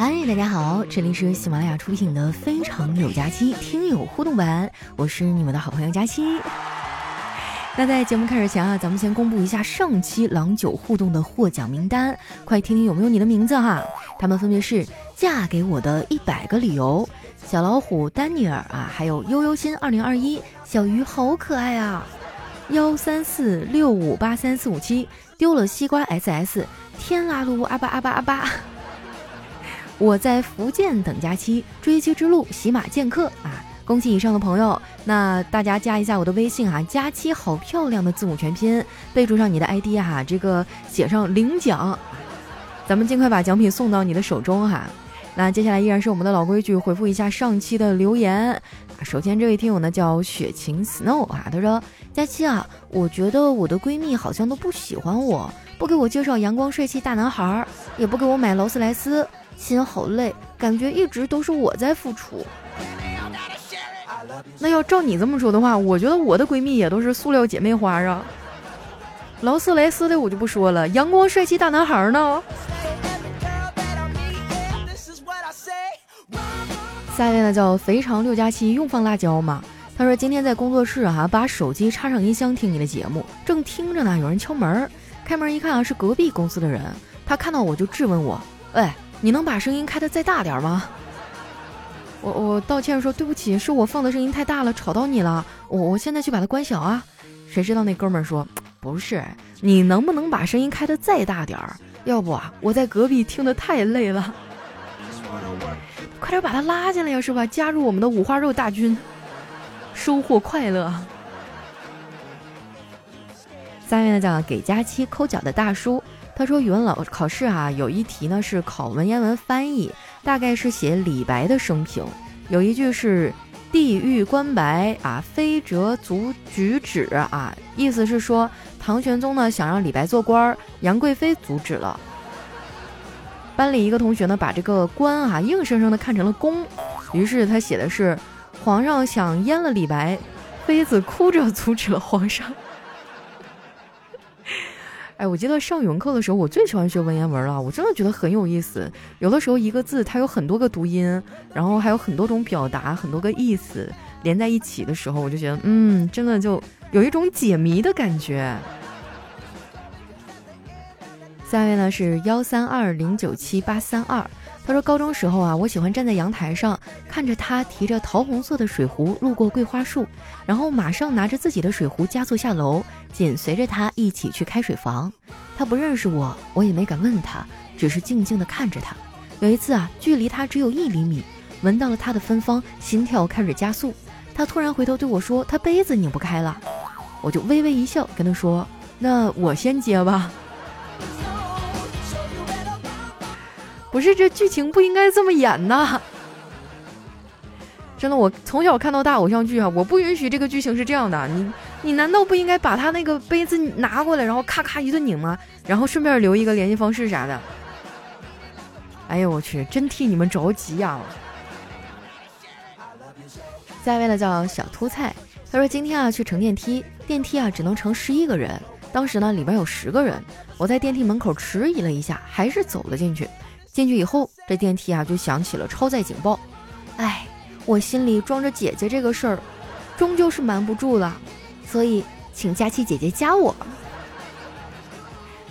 嗨，大家好，这里是喜马拉雅出品的《非常有假期》听友互动版，我是你们的好朋友佳期。那在节目开始前啊，咱们先公布一下上期郎酒互动的获奖名单，快听听有没有你的名字哈。他们分别是嫁给我的一百个理由、小老虎丹尼尔啊，还有悠悠心二零二一、小鱼好可爱啊，幺三四六五八三四五七丢了西瓜 SS 天啦噜阿巴阿巴阿巴。我在福建等假期，追妻之路，喜马剑客啊！恭喜以上的朋友，那大家加一下我的微信哈，佳期好漂亮的字母全拼，备注上你的 ID 哈，这个写上领奖，咱们尽快把奖品送到你的手中哈。那接下来依然是我们的老规矩，回复一下上期的留言。首先这位听友呢叫雪晴 Snow 啊，他说：佳期啊，我觉得我的闺蜜好像都不喜欢我，不给我介绍阳光帅气大男孩，也不给我买劳斯莱斯。心好累，感觉一直都是我在付出。那要照你这么说的话，我觉得我的闺蜜也都是塑料姐妹花啊。劳斯莱斯的我就不说了，阳光帅气大男孩呢？下一位呢叫肥肠六加七，用放辣椒吗？他说今天在工作室啊，把手机插上音箱听你的节目，正听着呢，有人敲门，开门一看啊，是隔壁公司的人。他看到我就质问我，哎。你能把声音开的再大点吗？我我道歉说对不起，是我放的声音太大了，吵到你了。我我现在去把它关小啊。谁知道那哥们儿说不是，你能不能把声音开的再大点儿？要不啊，我在隔壁听的太累了。快点把他拉进来呀，是吧？加入我们的五花肉大军，收获快乐。三月呢讲给佳期抠脚的大叔。他说语文老考试啊，有一题呢是考文言文翻译，大概是写李白的生平。有一句是“地狱关白啊，非折足举止啊”，意思是说唐玄宗呢想让李白做官，杨贵妃阻止了。班里一个同学呢把这个官啊硬生生的看成了公，于是他写的是皇上想阉了李白，妃子哭着阻止了皇上。哎，我记得上语文课的时候，我最喜欢学文言文了。我真的觉得很有意思。有的时候一个字它有很多个读音，然后还有很多种表达，很多个意思连在一起的时候，我就觉得，嗯，真的就有一种解谜的感觉。下面呢是幺三二零九七八三二。他说：“高中时候啊，我喜欢站在阳台上，看着他提着桃红色的水壶路过桂花树，然后马上拿着自己的水壶加速下楼，紧随着他一起去开水房。他不认识我，我也没敢问他，只是静静地看着他。有一次啊，距离他只有一厘米，闻到了他的芬芳，心跳开始加速。他突然回头对我说：‘他杯子拧不开了。’我就微微一笑，跟他说：‘那我先接吧。’”不是这剧情不应该这么演呐！真的，我从小看到大偶像剧啊，我不允许这个剧情是这样的。你你难道不应该把他那个杯子拿过来，然后咔咔一顿拧吗？然后顺便留一个联系方式啥的？哎呦我去，真替你们着急呀！下一位呢叫小秃菜，他说今天啊去乘电梯，电梯啊只能乘十一个人，当时呢里边有十个人，我在电梯门口迟疑了一下，还是走了进去。进去以后，这电梯啊就响起了超载警报。哎，我心里装着姐姐这个事儿，终究是瞒不住了，所以请佳期姐姐加我。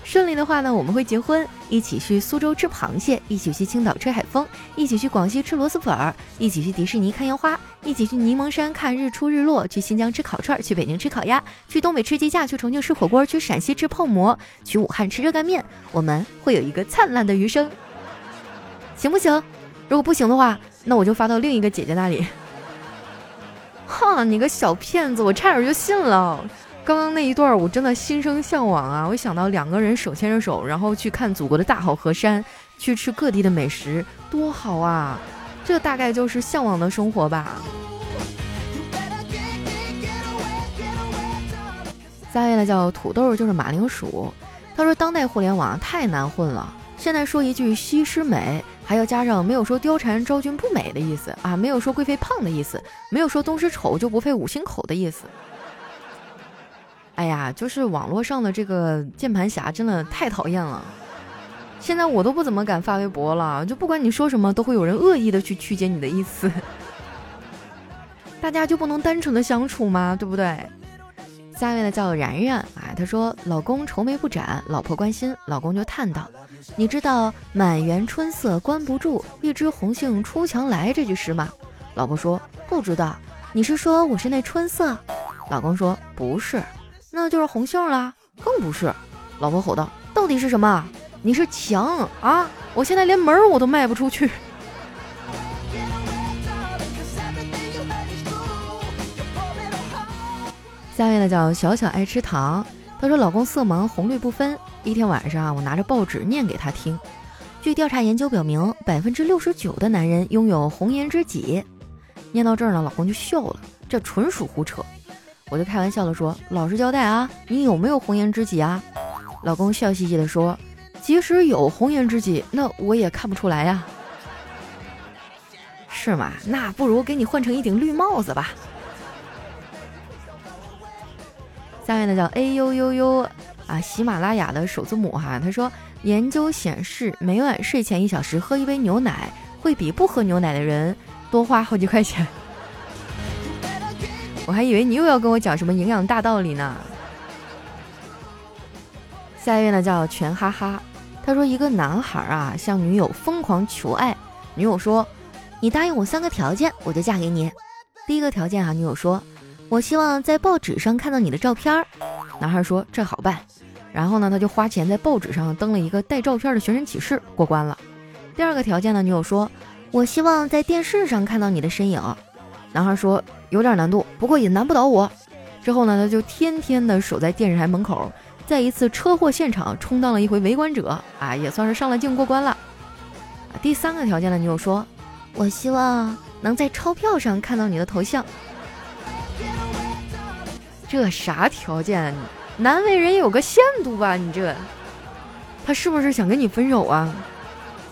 顺利的话呢，我们会结婚，一起去苏州吃螃蟹，一起去青岛吹海风，一起去广西吃螺蛳粉儿，一起去迪士尼看烟花，一起去柠檬山看日出日落，去新疆吃烤串，去北京吃烤鸭，去东北吃鸡架，去重庆吃火锅，去陕西吃泡馍，去武汉吃热干面。我们会有一个灿烂的余生。行不行？如果不行的话，那我就发到另一个姐姐那里。哼，你个小骗子，我差点就信了。刚刚那一段我真的心生向往啊！我想到两个人手牵着手，然后去看祖国的大好河山，去吃各地的美食，多好啊！这大概就是向往的生活吧。下一位呢叫土豆，就是马铃薯。他说：“当代互联网太难混了，现在说一句西施美。”还要加上没有说貂蝉昭君不美的意思啊，没有说贵妃胖的意思，没有说东施丑就不配五星口的意思。哎呀，就是网络上的这个键盘侠真的太讨厌了。现在我都不怎么敢发微博了，就不管你说什么，都会有人恶意的去曲解你的意思。大家就不能单纯的相处吗？对不对？下面的叫然然啊，他说老公愁眉不展，老婆关心，老公就叹道：“你知道满园春色关不住，一枝红杏出墙来这句诗吗？”老婆说不知道。你是说我是那春色？老公说不是，那就是红杏啦，更不是。老婆吼道：“到底是什么？你是墙啊！我现在连门我都迈不出去。”下面呢叫小小爱吃糖，她说老公色盲红绿不分。一天晚上，我拿着报纸念给他听。据调查研究表明，百分之六十九的男人拥有红颜知己。念到这儿呢，老公就笑了，这纯属胡扯。我就开玩笑的说：“老实交代啊，你有没有红颜知己啊？”老公笑嘻嘻的说：“即使有红颜知己，那我也看不出来呀。”是吗？那不如给你换成一顶绿帽子吧。下面呢叫 A U U U 啊，喜马拉雅的首字母哈。他说，研究显示，每晚睡前一小时喝一杯牛奶，会比不喝牛奶的人多花好几块钱。我还以为你又要跟我讲什么营养大道理呢。下一位呢叫全哈哈，他说一个男孩啊向女友疯狂求爱，女友说，你答应我三个条件，我就嫁给你。第一个条件啊，女友说。我希望在报纸上看到你的照片儿。男孩说：“这好办。”然后呢，他就花钱在报纸上登了一个带照片的寻人启事，过关了。第二个条件呢，女友说：“我希望在电视上看到你的身影。”男孩说：“有点难度，不过也难不倒我。”之后呢，他就天天的守在电视台门口，在一次车祸现场充当了一回围观者，啊，也算是上了镜过关了。第三个条件呢，女友说：“我希望能在钞票上看到你的头像。”这啥条件？难为人有个限度吧？你这，他是不是想跟你分手啊？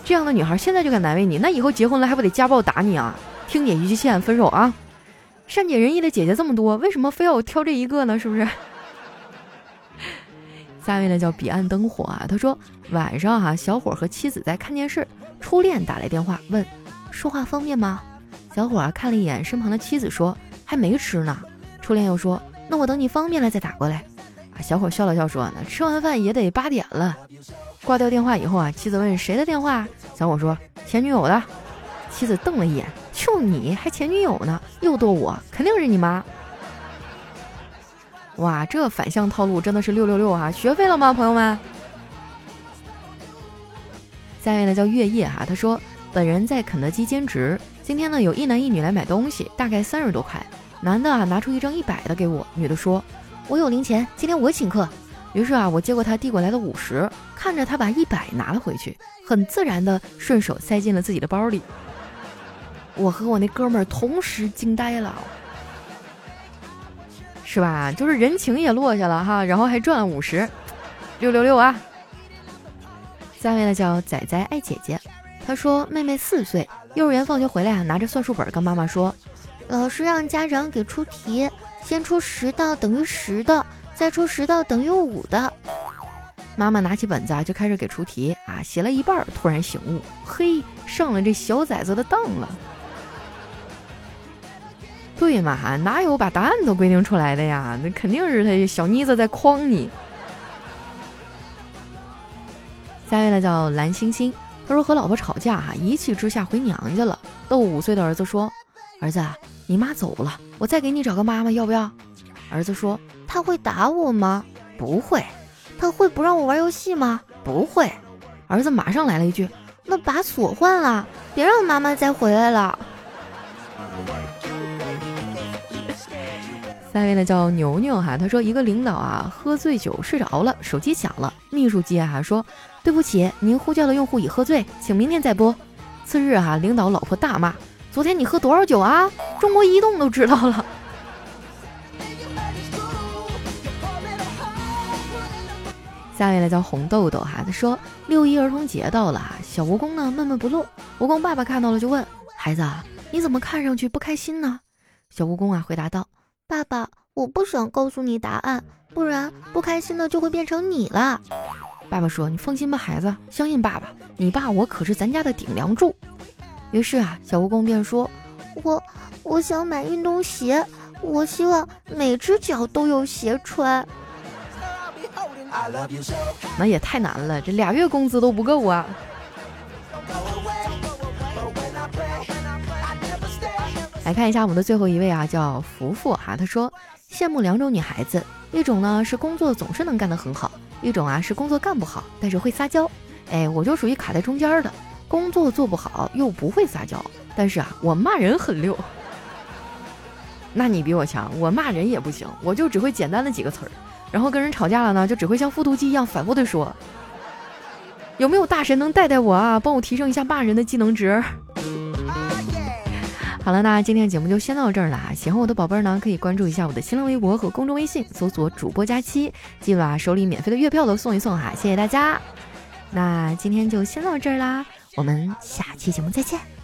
这样的女孩现在就敢难为你，那以后结婚了还不得家暴打你啊？听姐一句劝，分手啊！善解人意的姐姐这么多，为什么非要挑这一个呢？是不是？下面呢叫彼岸灯火啊，他说晚上哈，小伙和妻子在看电视，初恋打来电话问说话方便吗？小伙看了一眼身旁的妻子，说还没吃呢。初恋又说。那我等你方便了再打过来。啊，小伙笑了笑说：“那吃完饭也得八点了。”挂掉电话以后啊，妻子问：“谁的电话？”小伙说：“前女友的。”妻子瞪了一眼：“就你还前女友呢？又逗我，肯定是你妈。”哇，这反向套路真的是六六六啊！学会了吗，朋友们？下面呢叫月夜哈，他说：“本人在肯德基兼职，今天呢有一男一女来买东西，大概三十多块。”男的啊，拿出一张一百的给我。女的说：“我有零钱，今天我请客。”于是啊，我接过他递过来的五十，看着他把一百拿了回去，很自然的顺手塞进了自己的包里。我和我那哥们儿同时惊呆了，是吧？就是人情也落下了哈，然后还赚了五十，六六六啊！下面呢叫仔仔爱姐姐，她说妹妹四岁，幼儿园放学回来啊，拿着算术本跟妈妈说。老师让家长给出题，先出十道等于十的，再出十道等于五的。妈妈拿起本子啊，就开始给出题啊，写了一半，突然醒悟，嘿，上了这小崽子的当了。对嘛，哪有把答案都规定出来的呀？那肯定是他小妮子在诓你。下面呢叫蓝星星，他说和老婆吵架哈，一气之下回娘家了，逗五岁的儿子说：“儿子。”你妈走了，我再给你找个妈妈，要不要？儿子说：“他会打我吗？不会。他会不让我玩游戏吗？不会。”儿子马上来了一句：“那把锁换了，别让妈妈再回来了。”下面呢叫牛牛哈，他说一个领导啊喝醉酒睡着了，手机响了，秘书接哈说：“对不起，您呼叫的用户已喝醉，请明天再拨。”次日哈，领导老婆大骂。昨天你喝多少酒啊？中国移动都知道了。下面呢叫红豆豆哈，他说六一儿童节到了，小蜈蚣呢闷闷不乐。蜈蚣爸爸看到了就问孩子啊，你怎么看上去不开心呢？小蜈蚣啊回答道：爸爸，我不想告诉你答案，不然不开心的就会变成你了。爸爸说：“你放心吧，孩子，相信爸爸，你爸我可是咱家的顶梁柱。”于是啊，小蜈蚣便说：“我我想买运动鞋，我希望每只脚都有鞋穿。”那也太难了，这俩月工资都不够啊！来看一下我们的最后一位啊，叫福福哈，他说羡慕两种女孩子，一种呢是工作总是能干得很好，一种啊是工作干不好，但是会撒娇。哎，我就属于卡在中间的，工作做不好又不会撒娇，但是啊我骂人很溜。那你比我强，我骂人也不行，我就只会简单的几个词儿。然后跟人吵架了呢，就只会像复读机一样反复的说。有没有大神能带带我啊，帮我提升一下骂人的技能值？好了，那今天的节目就先到这儿了。喜欢我的宝贝儿呢，可以关注一下我的新浪微博和公众微信，搜索主播佳期，记得啊，手里免费的月票都送一送哈，谢谢大家。那今天就先到这儿啦，我们下期节目再见。